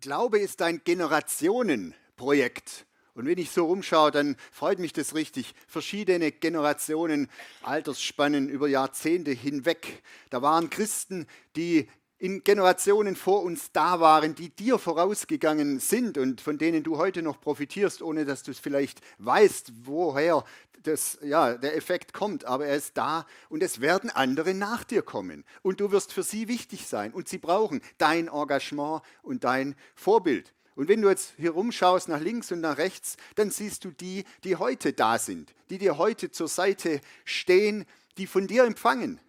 Glaube ist ein Generationenprojekt. Und wenn ich so rumschaue, dann freut mich das richtig. Verschiedene Generationen, Altersspannen über Jahrzehnte hinweg. Da waren Christen, die in Generationen vor uns da waren, die dir vorausgegangen sind und von denen du heute noch profitierst, ohne dass du es vielleicht weißt, woher das, ja, der Effekt kommt. Aber er ist da und es werden andere nach dir kommen. Und du wirst für sie wichtig sein und sie brauchen dein Engagement und dein Vorbild. Und wenn du jetzt hier rumschaust nach links und nach rechts, dann siehst du die, die heute da sind, die dir heute zur Seite stehen, die von dir empfangen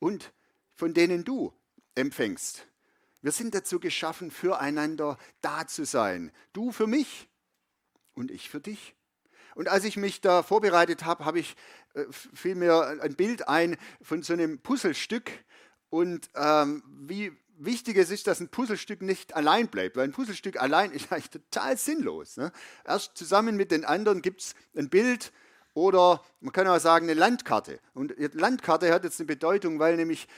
und von denen du empfängst. Wir sind dazu geschaffen, füreinander da zu sein. Du für mich und ich für dich. Und als ich mich da vorbereitet habe, habe ich äh, fiel mir ein Bild ein von so einem Puzzlestück und ähm, wie wichtig es ist, dass ein Puzzlestück nicht allein bleibt, weil ein Puzzlestück allein ist eigentlich total sinnlos. Ne? Erst zusammen mit den anderen gibt es ein Bild oder man kann auch sagen eine Landkarte. Und Landkarte hat jetzt eine Bedeutung, weil nämlich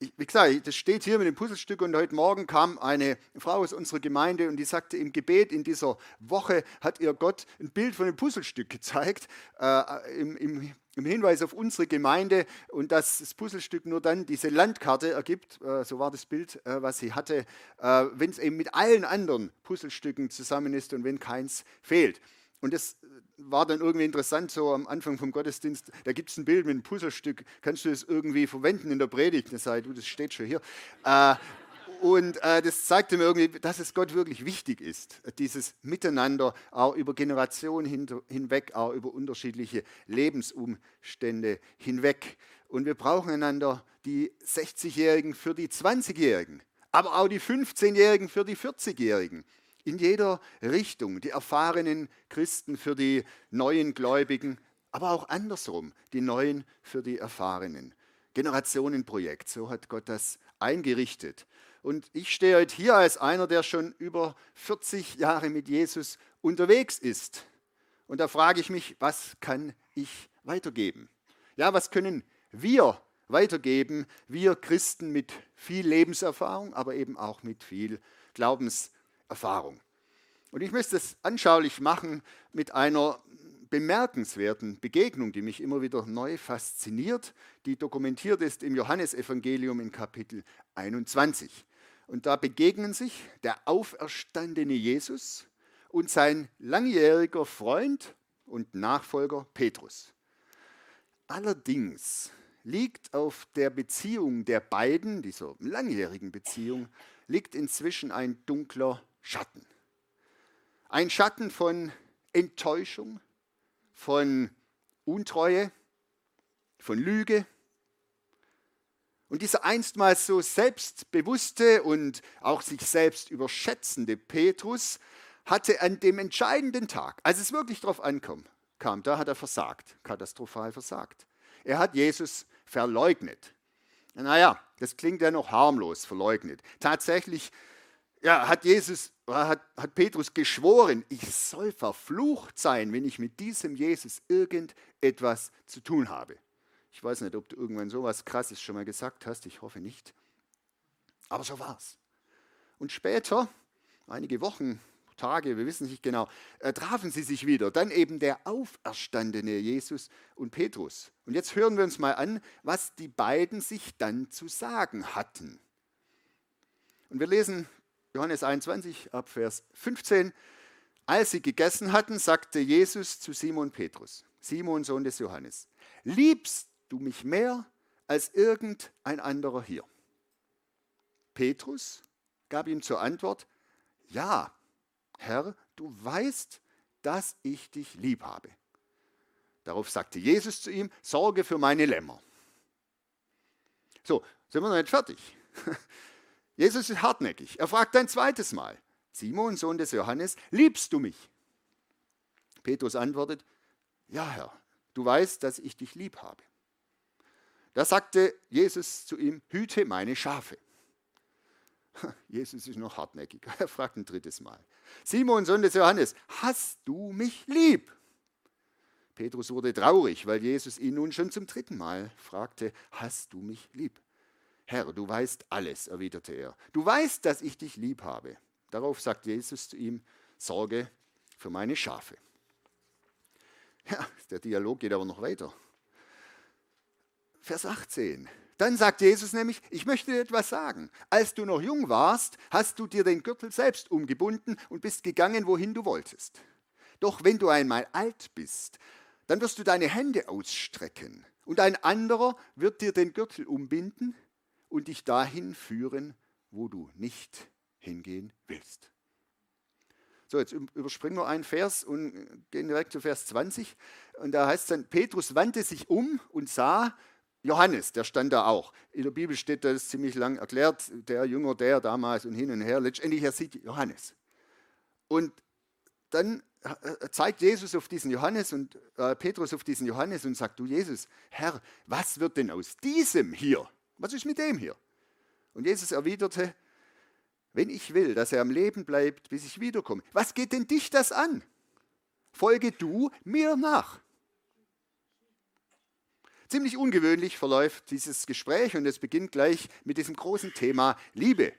wie gesagt, das steht hier mit dem Puzzlestück und heute Morgen kam eine Frau aus unserer Gemeinde und die sagte, im Gebet in dieser Woche hat ihr Gott ein Bild von einem Puzzlestück gezeigt, äh, im, im, im, Hinweis auf unsere Gemeinde und dass das Puzzlestück nur dann diese Landkarte ergibt, äh, so war das Bild, äh, was sie hatte, äh, wenn es eben mit allen anderen Puzzlestücken zusammen ist und wenn keins fehlt. Und das war dann irgendwie interessant, so am Anfang vom Gottesdienst, da gibt es ein Bild mit einem Puzzlestück, kannst du das irgendwie verwenden in der Predigt? Das, sei, du, das steht schon hier. Äh, und äh, das zeigte mir irgendwie, dass es Gott wirklich wichtig ist, dieses Miteinander auch über Generationen hin, hinweg, auch über unterschiedliche Lebensumstände hinweg. Und wir brauchen einander, die 60-Jährigen für die 20-Jährigen, aber auch die 15-Jährigen für die 40-Jährigen in jeder Richtung. Die erfahrenen Christen für die neuen Gläubigen, aber auch andersrum, die neuen für die erfahrenen. Generationenprojekt, so hat Gott das eingerichtet. Und ich stehe heute hier als einer, der schon über 40 Jahre mit Jesus unterwegs ist. Und da frage ich mich, was kann ich weitergeben? Ja, was können wir weitergeben, wir Christen mit viel Lebenserfahrung, aber eben auch mit viel Glaubenserfahrung? Erfahrung. Und ich möchte es anschaulich machen mit einer bemerkenswerten Begegnung, die mich immer wieder neu fasziniert, die dokumentiert ist im Johannesevangelium in Kapitel 21. Und da begegnen sich der auferstandene Jesus und sein langjähriger Freund und Nachfolger Petrus. Allerdings liegt auf der Beziehung der beiden, dieser langjährigen Beziehung, liegt inzwischen ein dunkler Schatten. Ein Schatten von Enttäuschung, von Untreue, von Lüge. Und dieser einstmals so selbstbewusste und auch sich selbst überschätzende Petrus hatte an dem entscheidenden Tag, als es wirklich darauf ankam, kam, da hat er versagt, katastrophal versagt. Er hat Jesus verleugnet. Naja, das klingt ja noch harmlos, verleugnet. Tatsächlich ja, hat Jesus, hat, hat Petrus geschworen, ich soll verflucht sein, wenn ich mit diesem Jesus irgendetwas zu tun habe. Ich weiß nicht, ob du irgendwann so etwas Krasses schon mal gesagt hast, ich hoffe nicht. Aber so war es. Und später, einige Wochen, Tage, wir wissen nicht genau, äh, trafen sie sich wieder. Dann eben der auferstandene Jesus und Petrus. Und jetzt hören wir uns mal an, was die beiden sich dann zu sagen hatten. Und wir lesen Johannes 21 ab Vers 15. Als sie gegessen hatten, sagte Jesus zu Simon Petrus, Simon Sohn des Johannes, liebst du mich mehr als irgendein anderer hier? Petrus gab ihm zur Antwort, ja, Herr, du weißt, dass ich dich lieb habe. Darauf sagte Jesus zu ihm, sorge für meine Lämmer. So, sind wir noch nicht fertig. Jesus ist hartnäckig. Er fragt ein zweites Mal, Simon, Sohn des Johannes, liebst du mich? Petrus antwortet, ja Herr, du weißt, dass ich dich lieb habe. Da sagte Jesus zu ihm, hüte meine Schafe. Jesus ist noch hartnäckig. Er fragt ein drittes Mal. Simon, Sohn des Johannes, hast du mich lieb? Petrus wurde traurig, weil Jesus ihn nun schon zum dritten Mal fragte, hast du mich lieb? Herr, du weißt alles, erwiderte er. Du weißt, dass ich dich lieb habe. Darauf sagt Jesus zu ihm, Sorge für meine Schafe. Ja, der Dialog geht aber noch weiter. Vers 18. Dann sagt Jesus nämlich, ich möchte dir etwas sagen. Als du noch jung warst, hast du dir den Gürtel selbst umgebunden und bist gegangen, wohin du wolltest. Doch wenn du einmal alt bist, dann wirst du deine Hände ausstrecken und ein anderer wird dir den Gürtel umbinden und dich dahin führen, wo du nicht hingehen willst. So, jetzt überspringen wir einen Vers und gehen direkt zu Vers 20. Und da heißt es dann, Petrus wandte sich um und sah Johannes, der stand da auch. In der Bibel steht das ziemlich lang erklärt, der Jünger, der damals und hin und her. Letztendlich, er sieht Johannes. Und dann äh, zeigt Jesus auf diesen Johannes und äh, Petrus auf diesen Johannes und sagt, du Jesus, Herr, was wird denn aus diesem hier? Was ist mit dem hier? Und Jesus erwiderte, wenn ich will, dass er am Leben bleibt, bis ich wiederkomme, was geht denn dich das an? Folge du mir nach. Ziemlich ungewöhnlich verläuft dieses Gespräch und es beginnt gleich mit diesem großen Thema Liebe.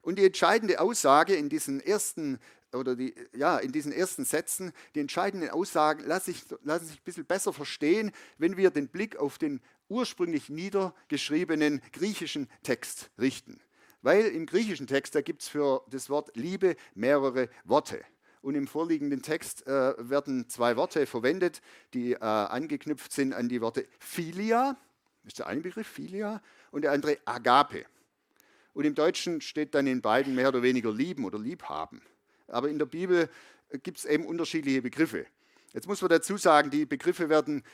Und die entscheidende Aussage in diesen ersten oder die, ja, in diesen ersten Sätzen, die entscheidenden Aussagen lassen sich, lassen sich ein bisschen besser verstehen, wenn wir den Blick auf den ursprünglich niedergeschriebenen griechischen Text richten. Weil im griechischen Text, da gibt es für das Wort Liebe mehrere Worte. Und im vorliegenden Text äh, werden zwei Worte verwendet, die äh, angeknüpft sind an die Worte Philia, ist der eine Begriff, Philia, und der andere Agape. Und im Deutschen steht dann in beiden mehr oder weniger lieben oder liebhaben. Aber in der Bibel gibt es eben unterschiedliche Begriffe. Jetzt muss man dazu sagen, die Begriffe werden,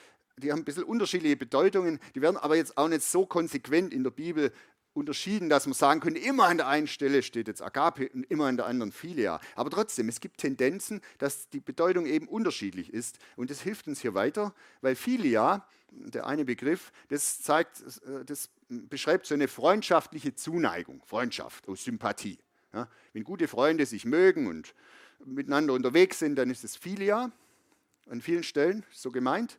die haben ein bisschen unterschiedliche Bedeutungen, die werden aber jetzt auch nicht so konsequent in der Bibel unterschieden, dass man sagen könnte, immer an der einen Stelle steht jetzt Agape und immer an der anderen Philia. Aber trotzdem, es gibt Tendenzen, dass die Bedeutung eben unterschiedlich ist. Und das hilft uns hier weiter, weil Philia, der eine Begriff, das zeigt, das beschreibt so eine freundschaftliche Zuneigung, Freundschaft aus Sympathie. Ja, wenn gute Freunde sich mögen und miteinander unterwegs sind, dann ist es Philia an vielen Stellen so gemeint.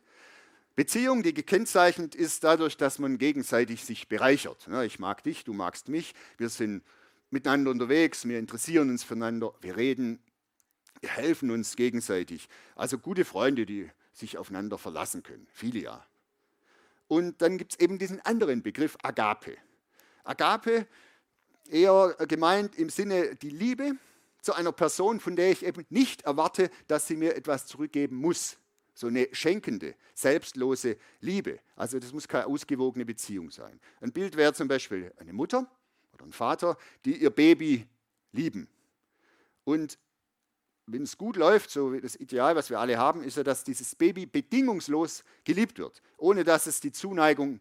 Beziehung, die gekennzeichnet ist dadurch, dass man gegenseitig sich bereichert. Ja, ich mag dich, du magst mich, wir sind miteinander unterwegs, wir interessieren uns füreinander, wir reden, wir helfen uns gegenseitig. Also gute Freunde, die sich aufeinander verlassen können. Philia. Und dann gibt es eben diesen anderen Begriff Agape. Agape eher gemeint im Sinne die Liebe zu einer Person, von der ich eben nicht erwarte, dass sie mir etwas zurückgeben muss. So eine schenkende, selbstlose Liebe. Also das muss keine ausgewogene Beziehung sein. Ein Bild wäre zum Beispiel eine Mutter oder ein Vater, die ihr Baby lieben. Und wenn es gut läuft, so wie das Ideal, was wir alle haben, ist ja, dass dieses Baby bedingungslos geliebt wird, ohne dass es die Zuneigung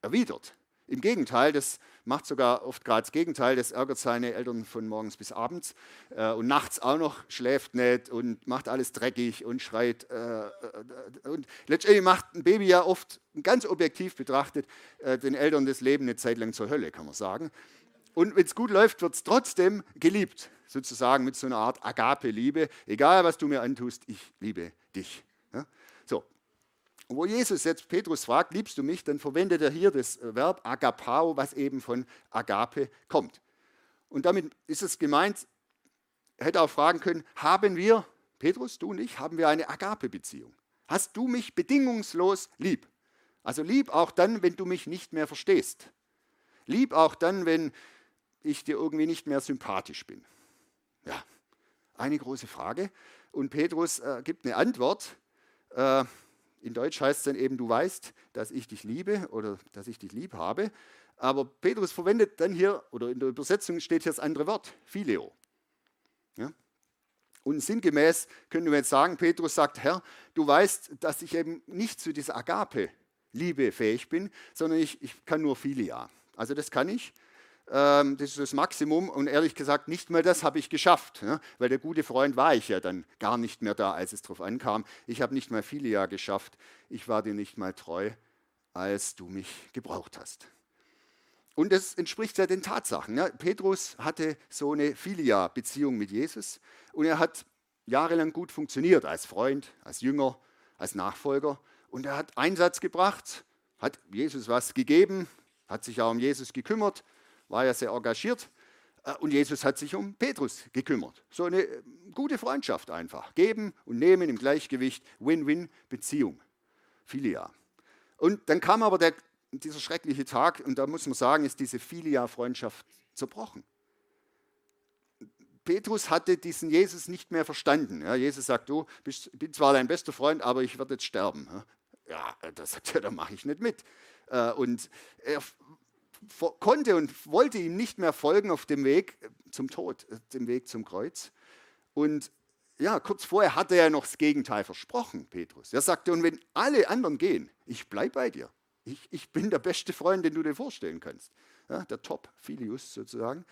erwidert. Im Gegenteil, das macht sogar oft gerade das Gegenteil, das ärgert seine Eltern von morgens bis abends äh, und nachts auch noch, schläft nicht und macht alles dreckig und schreit. Äh, äh, und letztendlich macht ein Baby ja oft, ganz objektiv betrachtet, äh, den Eltern das Leben eine Zeit lang zur Hölle, kann man sagen. Und wenn es gut läuft, wird es trotzdem geliebt, sozusagen mit so einer Art Agape-Liebe. Egal, was du mir antust, ich liebe dich. Wo Jesus jetzt Petrus fragt, liebst du mich, dann verwendet er hier das Verb agapao, was eben von agape kommt. Und damit ist es gemeint, er hätte auch fragen können, haben wir, Petrus, du und ich, haben wir eine Agape-Beziehung? Hast du mich bedingungslos lieb? Also lieb auch dann, wenn du mich nicht mehr verstehst. Lieb auch dann, wenn ich dir irgendwie nicht mehr sympathisch bin. Ja, eine große Frage. Und Petrus äh, gibt eine Antwort. Äh, in Deutsch heißt es dann eben, du weißt, dass ich dich liebe oder dass ich dich lieb habe. Aber Petrus verwendet dann hier, oder in der Übersetzung steht hier das andere Wort, Phileo. Ja? Und sinngemäß können wir jetzt sagen, Petrus sagt, Herr, du weißt, dass ich eben nicht zu dieser Agape-Liebe fähig bin, sondern ich, ich kann nur Philia. Also das kann ich. Ähm, das ist das Maximum und ehrlich gesagt, nicht mal das habe ich geschafft, ne? weil der gute Freund war ich ja dann gar nicht mehr da, als es darauf ankam. Ich habe nicht mal viele Jahre geschafft, ich war dir nicht mal treu, als du mich gebraucht hast. Und das entspricht ja den Tatsachen. Ne? Petrus hatte so eine Filia-Beziehung mit Jesus und er hat jahrelang gut funktioniert als Freund, als Jünger, als Nachfolger. Und er hat Einsatz gebracht, hat Jesus was gegeben, hat sich auch um Jesus gekümmert war ja sehr engagiert, Äh, und Jesus hat sich um Petrus gekümmert. So eine äh, gute Freundschaft einfach. Geben und nehmen im Gleichgewicht. Win-Win-Beziehung. Filia. Und dann kam aber der, dieser schreckliche Tag und da muss man sagen, ist diese Filia-Freundschaft zerbrochen. Petrus hatte diesen Jesus nicht mehr verstanden. Ja, Jesus sagt, du bist, bin zwar dein bester Freund, aber ich werde jetzt sterben. Ja, da sagt er, da mache ich nicht mit. Äh, und er konnte und wollte ihm nicht mehr folgen auf dem Weg zum Tod, äh, dem Weg zum Kreuz. Und ja, kurz vorher hatte er noch das Gegenteil versprochen, Petrus. Er sagte, und wenn alle anderen gehen, ich bleibe bei dir. Ich, ich bin der beste Freund, den du dir vorstellen kannst. Ja, der Top-Filius sozusagen.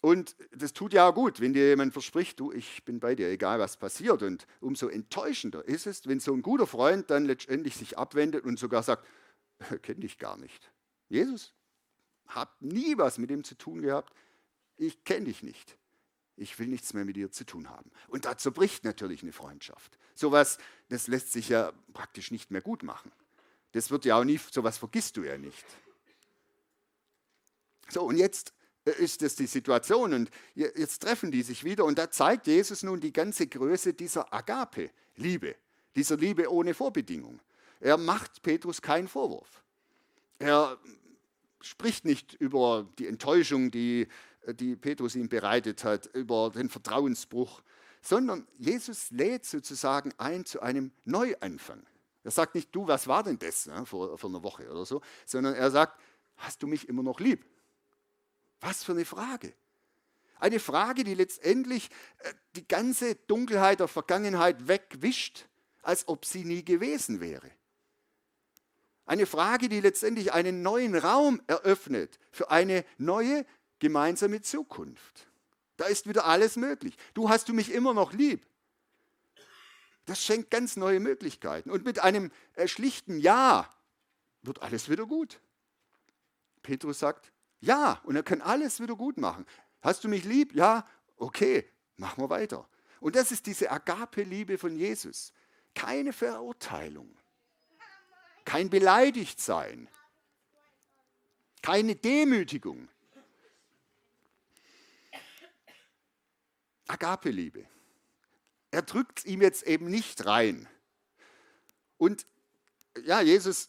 Und das tut ja gut, wenn dir jemand verspricht, du, ich bin bei dir, egal was passiert. Und umso enttäuschender ist es, wenn so ein guter Freund dann letztendlich sich abwendet und sogar sagt, kenne dich gar nicht. Jesus, hab nie was mit ihm zu tun gehabt. Ich kenne dich nicht. Ich will nichts mehr mit dir zu tun haben. Und da zerbricht natürlich eine Freundschaft. Sowas, das lässt sich ja praktisch nicht mehr gut machen. Das wird ja auch nie, sowas vergisst du ja nicht. So, und jetzt äh, ist das die Situation und jetzt treffen die sich wieder und da zeigt Jesus nun die ganze Größe dieser Agape-Liebe, dieser Liebe ohne Vorbedingung. Er macht Petrus keinen Vorwurf. Er spricht nicht über die Enttäuschung, die, die Petrus ihm bereitet hat, über den Vertrauensbruch, sondern Jesus lädt sozusagen ein zu einem Neuanfang. Er sagt nicht, du, was war denn das ja, vor, vor einer Woche oder so, sondern er sagt, hast du mich immer noch lieb? Was für eine Frage. Eine Frage, die letztendlich äh, die ganze Dunkelheit der Vergangenheit wegwischt, als ob sie nie gewesen wäre. Eine Frage, die letztendlich einen neuen Raum eröffnet für eine neue gemeinsame Zukunft. Da ist wieder alles möglich. Du hast du mich immer noch lieb. Das schenkt ganz neue Möglichkeiten. Und mit einem äh, schlichten Ja wird alles wieder gut. Petrus sagt, ja, und er kann alles wieder gut machen. Hast du mich lieb? Ja, okay, machen wir weiter. Und das ist diese Agape-Liebe von Jesus. Keine Verurteilung kein Beleidigtsein, keine Demütigung. Agape-Liebe. Er drückt ihm jetzt eben nicht rein. Und ja, Jesus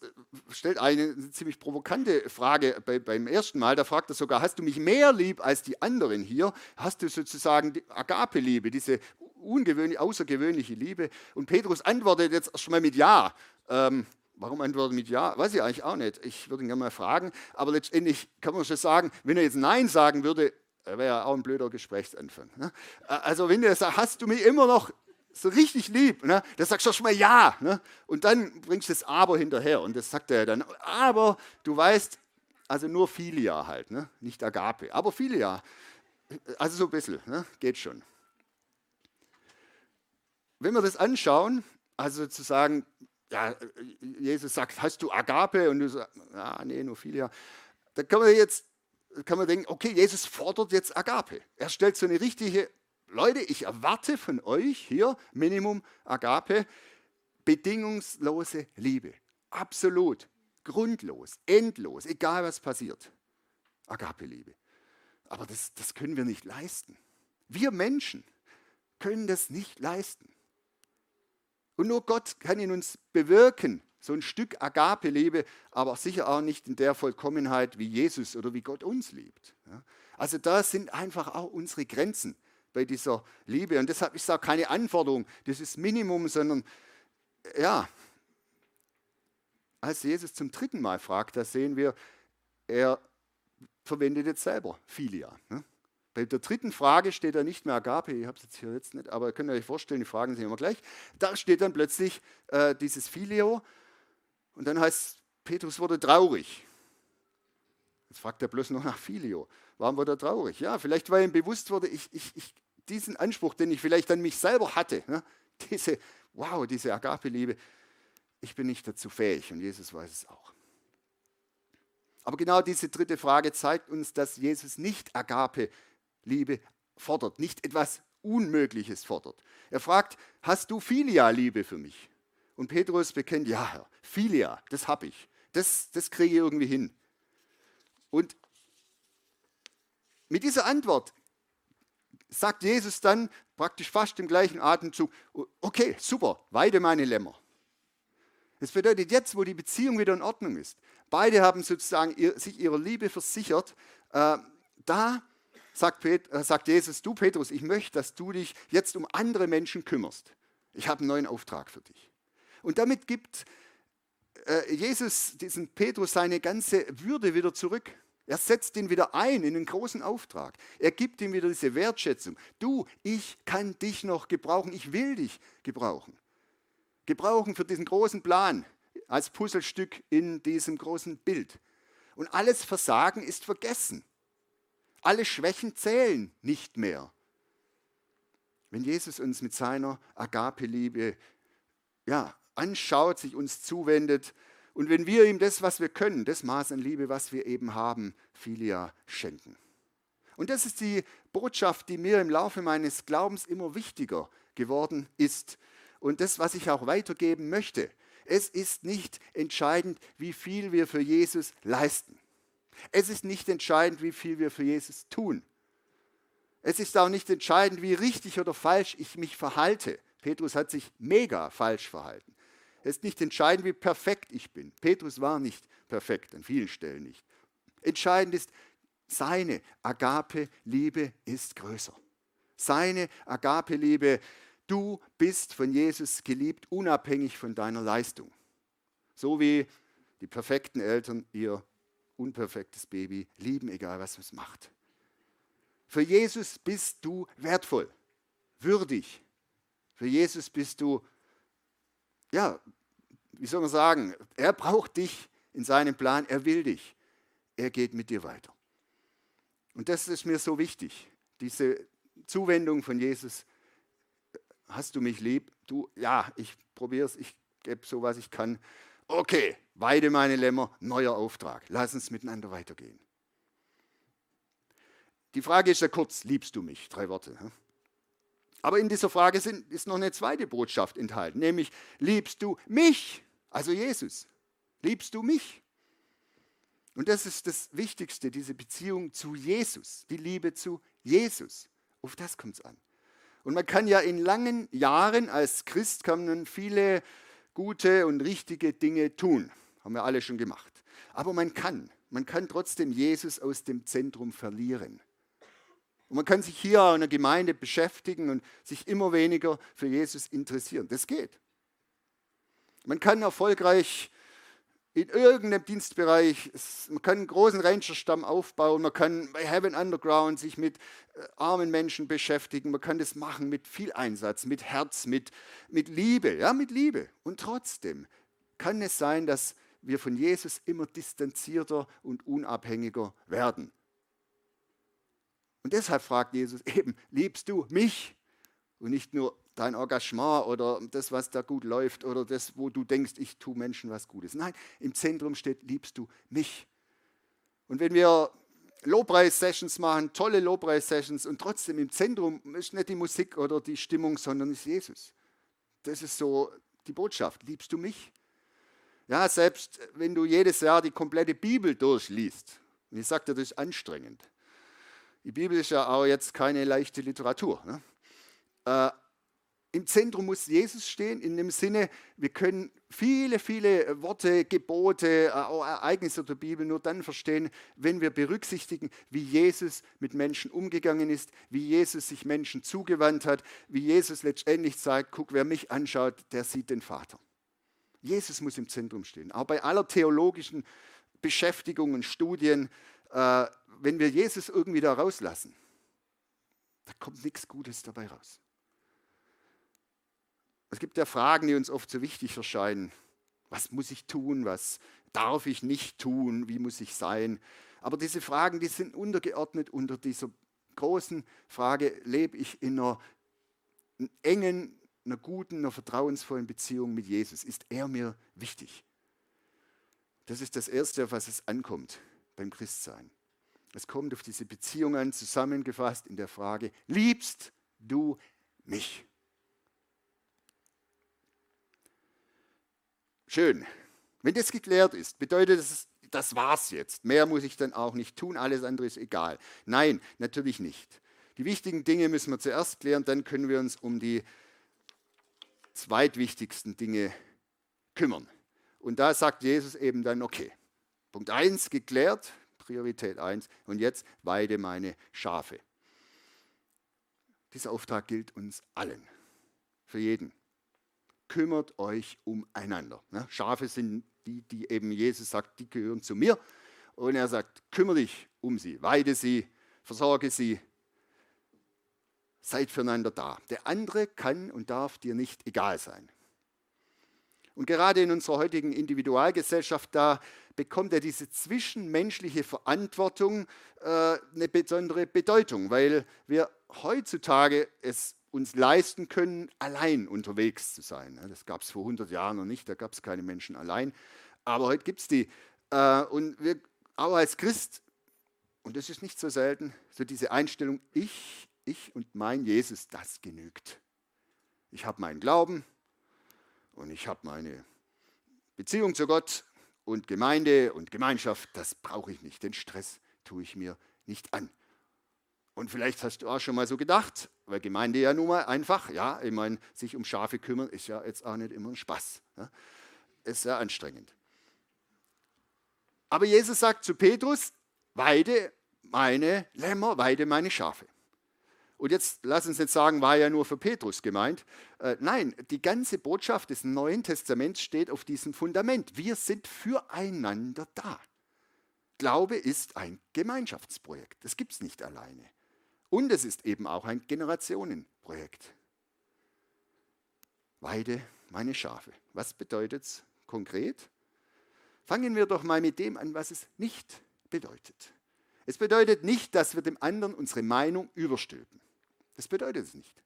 stellt eine ziemlich provokante Frage bei, beim ersten Mal. Da fragt er sogar, hast du mich mehr lieb als die anderen hier? Hast du sozusagen die Agape-Liebe, diese ungewöhnliche, außergewöhnliche Liebe? Und Petrus antwortet jetzt erstmal mit Ja. Ähm, Warum antwortet mit Ja? Weiß ich eigentlich auch nicht. Ich würde ihn gerne mal fragen. Aber letztendlich kann man schon sagen, wenn er jetzt Nein sagen würde, wäre ja auch ein blöder Gesprächsanfang. Ne? Also wenn er sagt, hast du mich immer noch so richtig lieb, ne? dann sagst du schon mal Ja. Ne? Und dann bringst du das Aber hinterher. Und das sagt er dann. Aber du weißt, also nur Filia halt, ne? nicht Agape. Aber Filia. Also so ein bisschen, ne? geht schon. Wenn wir das anschauen, also sozusagen ja, Jesus sagt, hast du Agape? Und du sagst, ja, nee, nur Philia. Da kann man jetzt kann man denken, okay, Jesus fordert jetzt Agape. Er stellt so eine richtige, Leute, ich erwarte von euch hier Minimum Agape, bedingungslose Liebe. Absolut, grundlos, endlos, egal was passiert. Agape-Liebe. Aber das, das können wir nicht leisten. Wir Menschen können das nicht leisten. Und nur Gott kann in uns bewirken, so ein Stück Agape-Liebe, aber sicher auch nicht in der Vollkommenheit, wie Jesus oder wie Gott uns liebt. Also da sind einfach auch unsere Grenzen bei dieser Liebe. Und deshalb ist auch keine Anforderung, das ist Minimum, sondern ja, als Jesus zum dritten Mal fragt, da sehen wir, er verwendet jetzt selber Filia. Ne? Bei der dritten Frage steht da nicht mehr Agape, ich habe es jetzt hier jetzt nicht, aber ihr könnt euch vorstellen, die Fragen sind immer gleich. Da steht dann plötzlich äh, dieses Filio und dann heißt Petrus wurde traurig. Jetzt fragt er bloß noch nach Filio. Warum wurde er traurig? Ja, vielleicht weil ihm bewusst wurde, ich, ich, ich, diesen Anspruch, den ich vielleicht an mich selber hatte, ne, diese, wow, diese Agape-Liebe, ich bin nicht dazu fähig und Jesus weiß es auch. Aber genau diese dritte Frage zeigt uns, dass Jesus nicht Agape Liebe fordert, nicht etwas Unmögliches fordert. Er fragt, hast du Filia-Liebe für mich? Und Petrus bekennt, ja, Herr, Filia, das habe ich. Das, das kriege ich irgendwie hin. Und mit dieser Antwort sagt Jesus dann praktisch fast im gleichen Atemzug, okay, super, weide meine Lämmer. Das bedeutet jetzt, wo die Beziehung wieder in Ordnung ist, beide haben sozusagen ihr, sich ihrer Liebe versichert, äh, da sagt, Pet, äh, sagt Jesus, du Petrus, ich möchte, dass du dich jetzt um andere Menschen kümmerst. Ich habe einen neuen Auftrag für dich. Und damit gibt äh, Jesus diesen Petrus seine ganze Würde wieder zurück. Er setzt ihn wieder ein in den großen Auftrag. Er gibt ihm wieder diese Wertschätzung. Du, ich kann dich noch gebrauchen. Ich will dich gebrauchen. Gebrauchen für diesen großen Plan als Puzzlestück in diesem großen Bild. Und alles Versagen ist vergessen. Alle Schwächen zählen nicht mehr. Wenn Jesus uns mit seiner Agape-Liebe ja, anschaut, sich uns zuwendet, und wenn wir ihm das, was wir können, das Maß an Liebe, was wir eben haben, Filia schenken. Und das ist die Botschaft, die mir im Laufe meines Glaubens immer wichtiger geworden ist. Und das, was ich auch weitergeben möchte. Es ist nicht entscheidend, wie viel wir für Jesus leisten. Es ist nicht entscheidend, wie viel wir für Jesus tun. Es ist auch nicht entscheidend, wie richtig oder falsch ich mich verhalte. Petrus hat sich mega falsch verhalten. Es ist nicht entscheidend, wie perfekt ich bin. Petrus war nicht perfekt, an vielen Stellen nicht. Entscheidend ist, seine Agape-Liebe ist größer. Seine Agape-Liebe, du bist von Jesus geliebt, unabhängig von deiner Leistung. So wie die perfekten Eltern ihr unperfektes Baby lieben, egal was es macht. Für Jesus bist du wertvoll, würdig. Für Jesus bist du ja, wie soll man sagen, er braucht dich in seinem Plan, er will dich, er geht mit dir weiter. Und das ist mir so wichtig, diese Zuwendung von Jesus. Hast du mich lieb? Du, ja, ich probiere es, ich gebe so, was ich kann. Okay, weide meine Lämmer, neuer Auftrag. Lass uns miteinander weitergehen. Die Frage ist ja kurz, liebst du mich? Drei Worte. Aber in dieser Frage sind, ist noch eine zweite Botschaft enthalten, nämlich liebst du mich, also Jesus, liebst du mich? Und das ist das Wichtigste, diese Beziehung zu Jesus, die Liebe zu Jesus. Auf das kommt es an. Und man kann ja in langen Jahren als Christ kann man viele gute und richtige Dinge tun. Haben wir alle schon gemacht. Aber man kann, man kann trotzdem Jesus aus dem Zentrum verlieren. Und man kann sich hier in der Gemeinde beschäftigen und sich immer weniger für Jesus interessieren. Das geht. Man kann erfolgreich in irgendeinem Dienstbereich, man kann einen großen Rangerstamm aufbauen, man kann bei Heaven Underground sich mit äh, armen Menschen beschäftigen, man kann das machen mit viel Einsatz, mit Herz, mit, mit Liebe, ja, mit Liebe. Und trotzdem kann es sein, dass wir von Jesus immer distanzierter und unabhängiger werden. Und deshalb fragt Jesus eben, liebst du mich? Und nicht nur dein Engagement oder das, was da gut läuft oder das, wo du denkst, ich tue Menschen was Gutes. Nein, im Zentrum steht, liebst du mich? Und wenn wir Lobpreis-Sessions machen, tolle Lobpreis-Sessions und trotzdem im Zentrum ist nicht die Musik oder die Stimmung, sondern ist Jesus. Das ist so die Botschaft. Liebst du mich? Ja, selbst wenn du jedes Jahr die komplette Bibel durchliest, und ich sagte, das ist anstrengend, die Bibel ist ja auch jetzt keine leichte Literatur. Ne? Äh, Im Zentrum muss Jesus stehen, in dem Sinne, wir können viele, viele Worte, Gebote, auch Ereignisse der Bibel nur dann verstehen, wenn wir berücksichtigen, wie Jesus mit Menschen umgegangen ist, wie Jesus sich Menschen zugewandt hat, wie Jesus letztendlich sagt, guck, wer mich anschaut, der sieht den Vater. Jesus muss im Zentrum stehen. Auch bei aller theologischen Beschäftigung und Studien äh, wenn wir Jesus irgendwie da rauslassen, da kommt nichts Gutes dabei raus. Es gibt ja Fragen, die uns oft so wichtig erscheinen. Was muss ich tun? Was darf ich nicht tun? Wie muss ich sein? Aber diese Fragen, die sind untergeordnet unter dieser großen Frage, lebe ich in einer engen, einer guten, einer vertrauensvollen Beziehung mit Jesus? Ist er mir wichtig? Das ist das Erste, auf was es ankommt beim Christsein. Es kommt auf diese Beziehung an, zusammengefasst in der Frage, liebst du mich? Schön. Wenn das geklärt ist, bedeutet das das war's jetzt. Mehr muss ich dann auch nicht tun, alles andere ist egal. Nein, natürlich nicht. Die wichtigen Dinge müssen wir zuerst klären, dann können wir uns um die zweitwichtigsten Dinge kümmern. Und da sagt Jesus eben dann, okay, Punkt 1 geklärt, Priorität 1, und jetzt weide meine Schafe. Dieser Auftrag gilt uns allen, für jeden. Kümmert euch umeinander. Ne? Schafe sind die, die eben Jesus sagt, die gehören zu mir. Und er sagt, kümmere dich um sie, weide sie, versorge sie, seid füreinander da. Der andere kann und darf dir nicht egal sein. Und gerade in unserer heutigen Individualgesellschaft, da bekommt er diese zwischenmenschliche Verantwortung äh, eine besondere Bedeutung, weil wir heutzutage es uns leisten können, allein unterwegs zu sein. Das gab es vor 100 Jahren noch nicht, da gab es keine Menschen allein. Aber heute gibt es die. Äh, und wir, auch als Christ, und das ist nicht so selten, so diese Einstellung, ich, ich und mein Jesus, das genügt. Ich habe meinen Glauben und ich habe meine Beziehung zu Gott und Gemeinde und Gemeinschaft, das brauche ich nicht. Den Stress tue ich mir nicht an. Und vielleicht hast du auch schon mal so gedacht, weil Gemeinde ja nun mal einfach, ja, ich meine, sich um Schafe kümmern ist ja jetzt auch nicht immer ein Spaß. Ja. Ist sehr anstrengend. Aber Jesus sagt zu Petrus, weide meine Lämmer, weide meine Schafe. Und jetzt lass uns nicht sagen, war ja nur für Petrus gemeint. Äh, nein, die ganze Botschaft des Neuen Testaments steht auf diesem Fundament. Wir sind füreinander da. Glaube ist ein Gemeinschaftsprojekt. Das gibt es nicht alleine. Und es ist eben auch ein Generationenprojekt. Weide meine Schafe. Was bedeutet es konkret? Fangen wir doch mal mit dem an, was es nicht bedeutet. Es bedeutet nicht, dass wir dem anderen unsere Meinung überstülpen. Das bedeutet es nicht.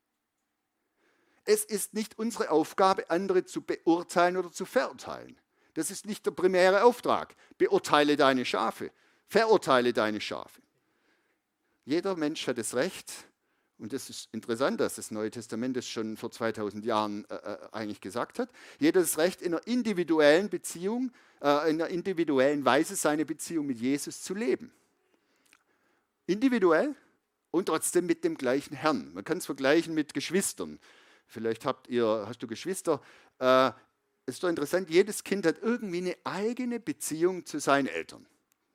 Es ist nicht unsere Aufgabe, andere zu beurteilen oder zu verurteilen. Das ist nicht der primäre Auftrag. Beurteile deine Schafe, verurteile deine Schafe. Jeder Mensch hat das Recht, und das ist interessant, dass das Neue Testament das schon vor 2000 Jahren äh, äh, eigentlich gesagt hat, das Recht, in einer individuellen Beziehung, äh, in einer individuellen Weise seine Beziehung mit Jesus zu leben. Individuell und trotzdem mit dem gleichen Herrn. Man kann es vergleichen mit Geschwistern. Vielleicht habt ihr, hast du Geschwister. Äh, ist doch interessant, jedes Kind hat irgendwie eine eigene Beziehung zu seinen Eltern,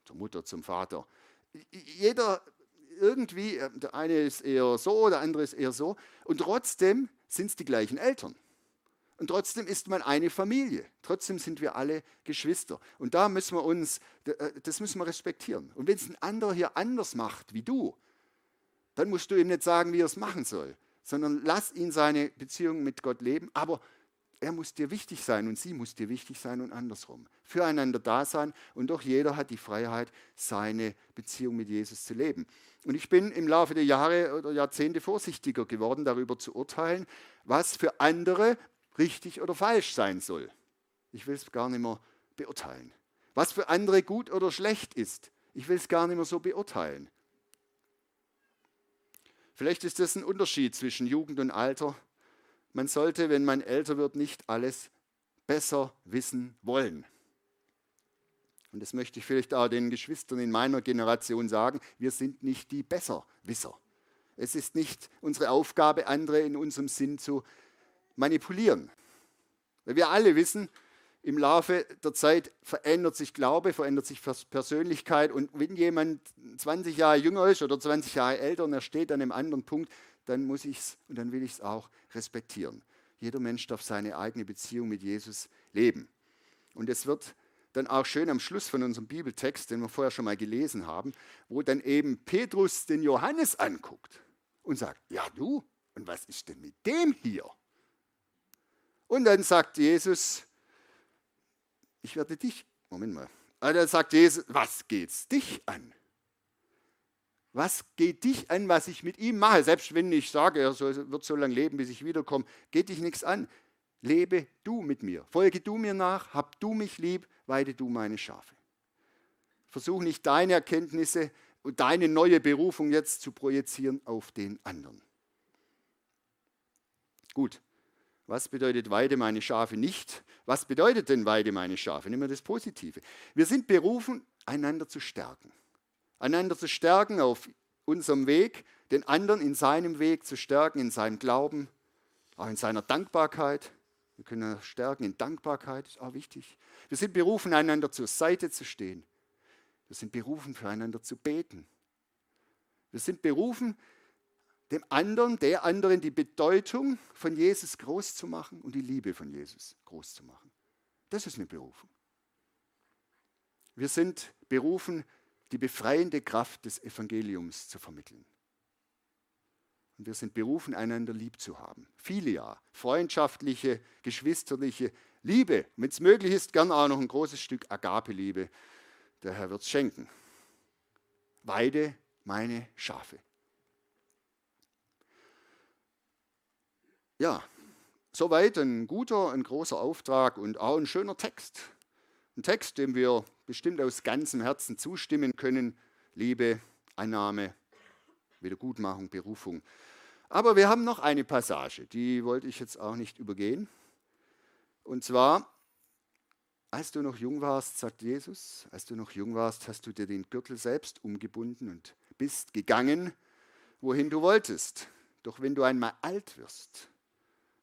zur Mutter, zum Vater. Jeder irgendwie, äh, der eine ist eher so, der andere ist eher so. Und trotzdem sind es die gleichen Eltern. Und trotzdem ist man eine Familie. Trotzdem sind wir alle Geschwister. Und da müssen wir uns, äh, das müssen wir respektieren. Und wenn es ein anderer hier anders macht wie du, dann musst du ihm nicht sagen, wie er es machen soll, sondern lass ihn seine Beziehung mit Gott leben. Aber er muss dir wichtig sein und sie muss dir wichtig sein und andersrum. Füreinander da sein und doch jeder hat die Freiheit, seine Beziehung mit Jesus zu leben. Und ich bin im Laufe der Jahre oder Jahrzehnte vorsichtiger geworden, darüber zu urteilen, was für andere richtig oder falsch sein soll. Ich will es gar nicht mehr beurteilen. Was für andere gut oder schlecht ist, ich will es gar nicht mehr so beurteilen. Vielleicht ist das ein Unterschied zwischen Jugend und Alter man sollte, wenn man älter wird, nicht alles besser wissen wollen. Und das möchte ich vielleicht auch den Geschwistern in meiner Generation sagen, wir sind nicht die Besserwisser. Es ist nicht unsere Aufgabe, andere in unserem Sinn zu manipulieren. Weil wir alle wissen, im Laufe der Zeit verändert sich Glaube, verändert sich Persönlichkeit. Und wenn jemand 20 Jahre jünger ist oder 20 Jahre älter und er steht an einem anderen Punkt, dann muss ich es und dann will ich es auch respektieren. Jeder Mensch darf seine eigene Beziehung mit Jesus leben. Und es wird dann auch schön am Schluss von unserem Bibeltext, den wir vorher schon mal gelesen haben, wo dann eben Petrus den Johannes anguckt und sagt, ja du, und was ist denn mit dem hier? Und dann sagt Jesus, ich werde dich, Moment mal, also dann sagt Jesus, was geht's dich an? Was geht dich an, was ich mit ihm mache? Selbst wenn ich sage, er wird so lange leben, bis ich wiederkomme, geht dich nichts an. Lebe du mit mir. Folge du mir nach, hab du mich lieb, weide du meine Schafe. Versuch nicht deine Erkenntnisse und deine neue Berufung jetzt zu projizieren auf den anderen. Gut, Was bedeutet weide meine Schafe nicht? Was bedeutet denn weide meine Schafe? Nehmen wir das Positive. Wir sind berufen, einander zu stärken. Einander zu stärken auf unserem Weg, den anderen in seinem Weg zu stärken, in seinem Glauben, auch in seiner Dankbarkeit. Wir können stärken in Dankbarkeit, ist auch wichtig. Wir sind berufen, einander zur Seite zu stehen. Wir sind berufen, füreinander zu beten. Wir sind berufen, dem anderen, der anderen die Bedeutung von Jesus groß zu machen und die Liebe von Jesus groß zu machen. Das ist eine Berufung. Wir sind berufen, die befreiende Kraft des Evangeliums zu vermitteln. Und wir sind berufen, einander lieb zu haben. Filia, freundschaftliche, geschwisterliche Liebe. Wenn es möglich ist, gern auch noch ein großes Stück Agape-Liebe. Der Herr wird es schenken. Weide meine Schafe. Ja, soweit ein guter, ein großer Auftrag und auch ein schöner Text. Ein Text, dem wir bestimmt aus ganzem Herzen zustimmen können. Liebe, Annahme, Wiedergutmachung, Berufung. Aber wir haben noch eine Passage, die wollte ich jetzt auch nicht übergehen. Und zwar, als du noch jung warst, sagt Jesus, als du noch jung warst, hast du dir den Gürtel selbst umgebunden und bist gegangen, wohin du wolltest. Doch wenn du einmal alt wirst,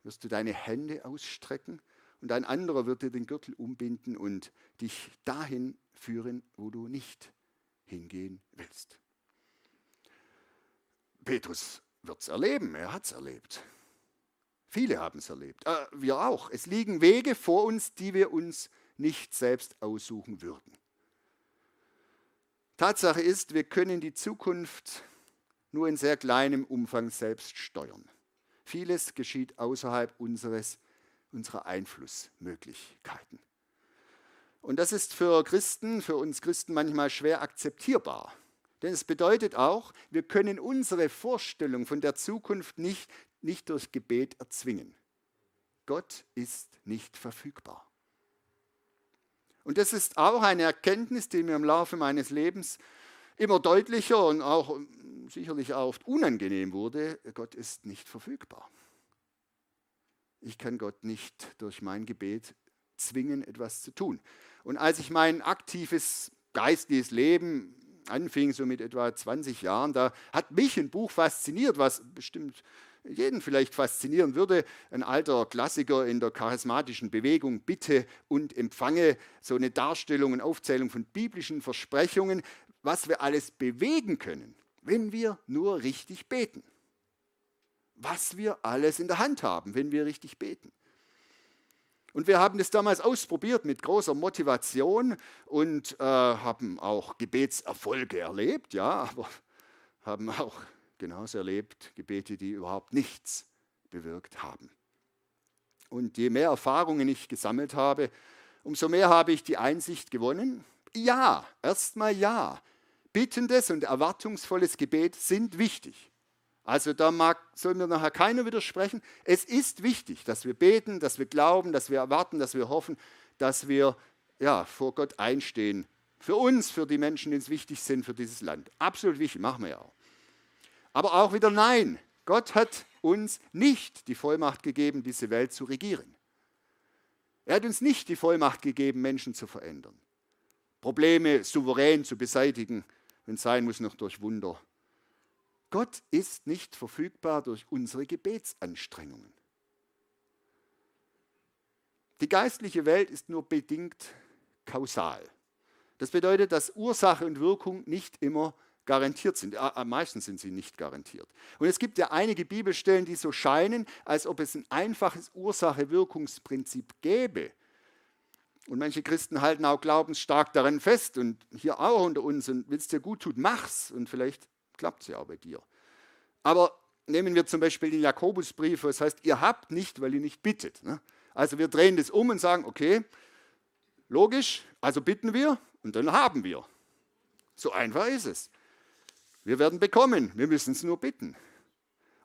wirst du deine Hände ausstrecken und ein anderer wird dir den Gürtel umbinden und dich dahin führen, wo du nicht hingehen willst. Petrus wird es erleben, er hat es erlebt. Viele haben es erlebt, äh, wir auch. Es liegen Wege vor uns, die wir uns nicht selbst aussuchen würden. Tatsache ist, wir können die Zukunft nur in sehr kleinem Umfang selbst steuern. Vieles geschieht außerhalb unseres, unserer Einflussmöglichkeiten. Und das ist für Christen, für uns Christen manchmal schwer akzeptierbar. Denn es bedeutet auch, wir können unsere Vorstellung von der Zukunft nicht, nicht durch Gebet erzwingen. Gott ist nicht verfügbar. Und das ist auch eine Erkenntnis, die mir im Laufe meines Lebens immer deutlicher und auch sicherlich auch oft unangenehm wurde, Gott ist nicht verfügbar. Ich kann Gott nicht durch mein Gebet zwingen, etwas zu tun. Und als ich mein aktives geistiges Leben anfing, so mit etwa 20 Jahren, da hat mich ein Buch fasziniert, was bestimmt jeden vielleicht faszinieren würde. Ein alter Klassiker in der charismatischen Bewegung, Bitte und Empfange, so eine Darstellung und Aufzählung von biblischen Versprechungen, was wir alles bewegen können, wenn wir nur richtig beten. Was wir alles in der Hand haben, wenn wir richtig beten. Und wir haben das damals ausprobiert mit großer Motivation und äh, haben auch Gebetserfolge erlebt, ja, aber haben auch genauso erlebt Gebete, die überhaupt nichts bewirkt haben. Und je mehr Erfahrungen ich gesammelt habe, umso mehr habe ich die Einsicht gewonnen. Ja, erstmal ja. Bittendes und erwartungsvolles Gebet sind wichtig. Also da mag, soll mir nachher keiner widersprechen. Es ist wichtig, dass wir beten, dass wir glauben, dass wir erwarten, dass wir hoffen, dass wir ja, vor Gott einstehen. Für uns, für die Menschen, die uns wichtig sind, für dieses Land. Absolut wichtig, machen wir ja auch. Aber auch wieder nein. Gott hat uns nicht die Vollmacht gegeben, diese Welt zu regieren. Er hat uns nicht die Vollmacht gegeben, Menschen zu verändern. Probleme souverän zu beseitigen, es sein muss, noch durch Wunder. Gott ist nicht verfügbar durch unsere Gebetsanstrengungen. Die geistliche Welt ist nur bedingt kausal. Das bedeutet, dass Ursache und Wirkung nicht immer garantiert sind. Am meisten sind sie nicht garantiert. Und es gibt ja einige Bibelstellen, die so scheinen, als ob es ein einfaches Ursache-Wirkungsprinzip gäbe. Und manche Christen halten auch glaubensstark daran fest und hier auch unter uns und wenn es dir gut tut, mach's und vielleicht klappt es ja auch bei dir. Aber nehmen wir zum Beispiel den Jakobusbrief, es heißt, ihr habt nicht, weil ihr nicht bittet. Ne? Also wir drehen das um und sagen, okay, logisch, also bitten wir und dann haben wir. So einfach ist es. Wir werden bekommen, wir müssen es nur bitten.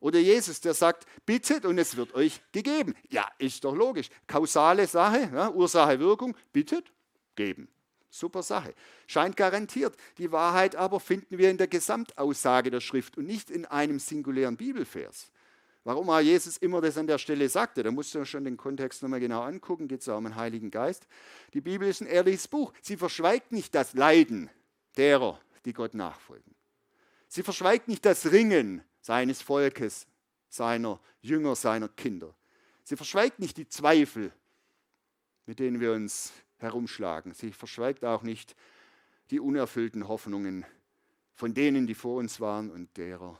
Oder Jesus, der sagt, bittet und es wird euch gegeben. Ja, ist doch logisch. Kausale Sache, ja, Ursache, Wirkung, bittet, geben. Super Sache. Scheint garantiert. Die Wahrheit aber finden wir in der Gesamtaussage der Schrift und nicht in einem singulären Bibelvers. Warum auch Jesus immer das an der Stelle sagte, da musst du schon den Kontext nochmal genau angucken, geht es auch um den Heiligen Geist. Die Bibel ist ein ehrliches Buch. Sie verschweigt nicht das Leiden derer, die Gott nachfolgen. Sie verschweigt nicht das Ringen seines Volkes, seiner Jünger, seiner Kinder. Sie verschweigt nicht die Zweifel, mit denen wir uns herumschlagen. Sie verschweigt auch nicht die unerfüllten Hoffnungen von denen, die vor uns waren und derer,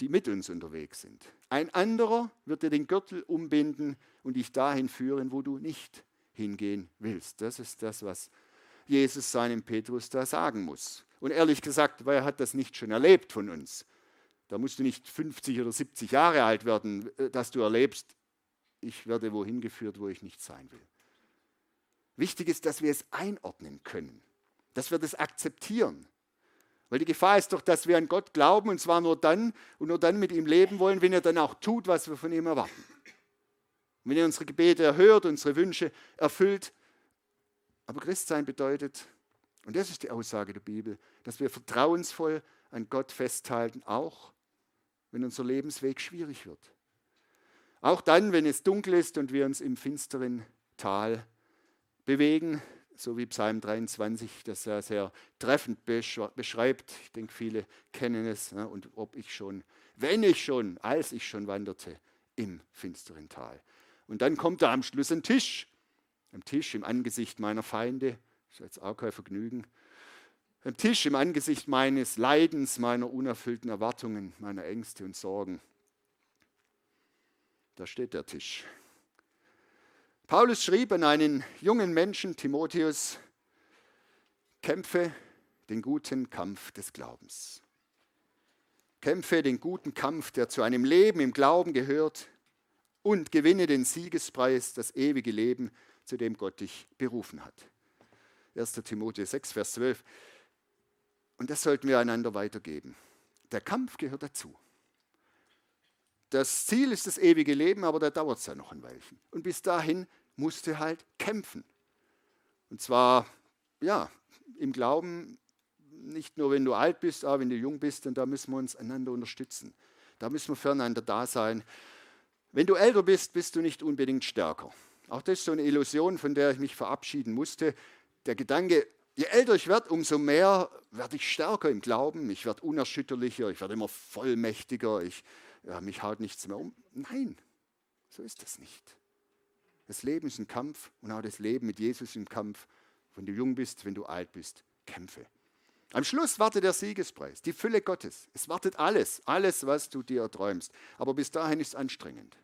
die mit uns unterwegs sind. Ein anderer wird dir den Gürtel umbinden und dich dahin führen, wo du nicht hingehen willst. Das ist das, was Jesus seinem Petrus da sagen muss. Und ehrlich gesagt, weil er hat das nicht schon erlebt von uns. Da musst du nicht 50 oder 70 Jahre alt werden, äh, dass du erlebst, ich werde wohin geführt, wo ich nicht sein will. Wichtig ist, dass wir es einordnen können, dass wir das akzeptieren. Weil die Gefahr ist doch, dass wir an Gott glauben und zwar nur dann und nur dann mit ihm leben wollen, wenn er dann auch tut, was wir von ihm erwarten. Wenn er unsere Gebete erhört, unsere Wünsche erfüllt. Aber Christsein bedeutet, und das ist die Aussage der Bibel, dass wir vertrauensvoll an Gott festhalten, auch wenn unser Lebensweg schwierig wird. Auch dann, wenn es dunkel ist und wir uns im finsteren Tal bewegen, so wie Psalm 23 das ja sehr treffend beschreibt. Ich denke, viele kennen es. Ne? Und ob ich schon, wenn ich schon, als ich schon wanderte im finsteren Tal. Und dann kommt da am Schluss ein Tisch. Am Tisch im Angesicht meiner Feinde. Das ist jetzt auch kein Vergnügen. Tisch im Angesicht meines Leidens, meiner unerfüllten Erwartungen, meiner Ängste und Sorgen. Da steht der Tisch. Paulus schrieb an einen jungen Menschen, Timotheus, kämpfe den guten Kampf des Glaubens. Kämpfe den guten Kampf, der zu einem Leben im Glauben gehört und gewinne den Siegespreis, das ewige Leben, zu dem Gott dich berufen hat. 1. Timotheus 6, Vers 12. Und das sollten wir einander weitergeben. Der Kampf gehört dazu. Das Ziel ist das ewige Leben, aber da dauert es ja noch ein Weilchen. Und bis dahin musste halt kämpfen. Und zwar, ja, im Glauben, nicht nur wenn du alt bist, aber wenn du jung bist, und da müssen wir uns einander unterstützen. Da müssen wir füreinander da sein. Wenn du älter bist, bist du nicht unbedingt stärker. Auch das ist so eine Illusion, von der ich mich verabschieden musste. Der Gedanke, je älter ich werde, umso mehr werde ich stärker im Glauben, ich werde unerschütterlicher, ich werde immer vollmächtiger, ich, ja, mich haut nichts mehr um. Nein, so ist das nicht. Das Leben ist ein Kampf und auch das Leben mit Jesus ist ein Kampf. Wenn du jung bist, wenn du alt bist, kämpfe. Am Schluss wartet der Siegespreis, die Fülle Gottes. Es wartet alles, alles, was du dir erträumst. Aber bis dahin ist es anstrengend.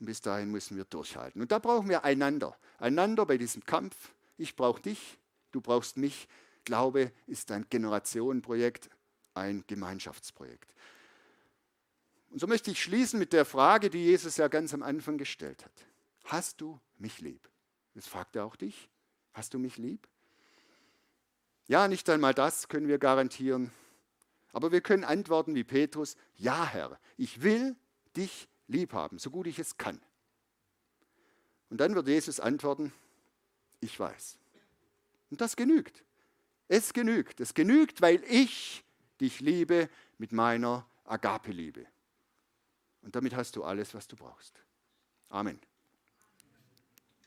Und bis dahin müssen wir durchhalten. Und da brauchen wir einander. Einander bei diesem Kampf. Ich brauche dich, du brauchst mich. Glaube ist ein Generationenprojekt, ein Gemeinschaftsprojekt. Und so möchte ich schließen mit der Frage, die Jesus ja ganz am Anfang gestellt hat. Hast du mich lieb? Das fragt er auch dich. Hast du mich lieb? Ja, nicht einmal das können wir garantieren. Aber wir können antworten wie Petrus, ja Herr, ich will dich lieb haben, so gut ich es kann. Und dann wird Jesus antworten, ich weiß. Und das genügt. Es genügt. Es genügt, weil ich dich liebe mit meiner Agape-Liebe. Und damit hast du alles, was du brauchst. Amen.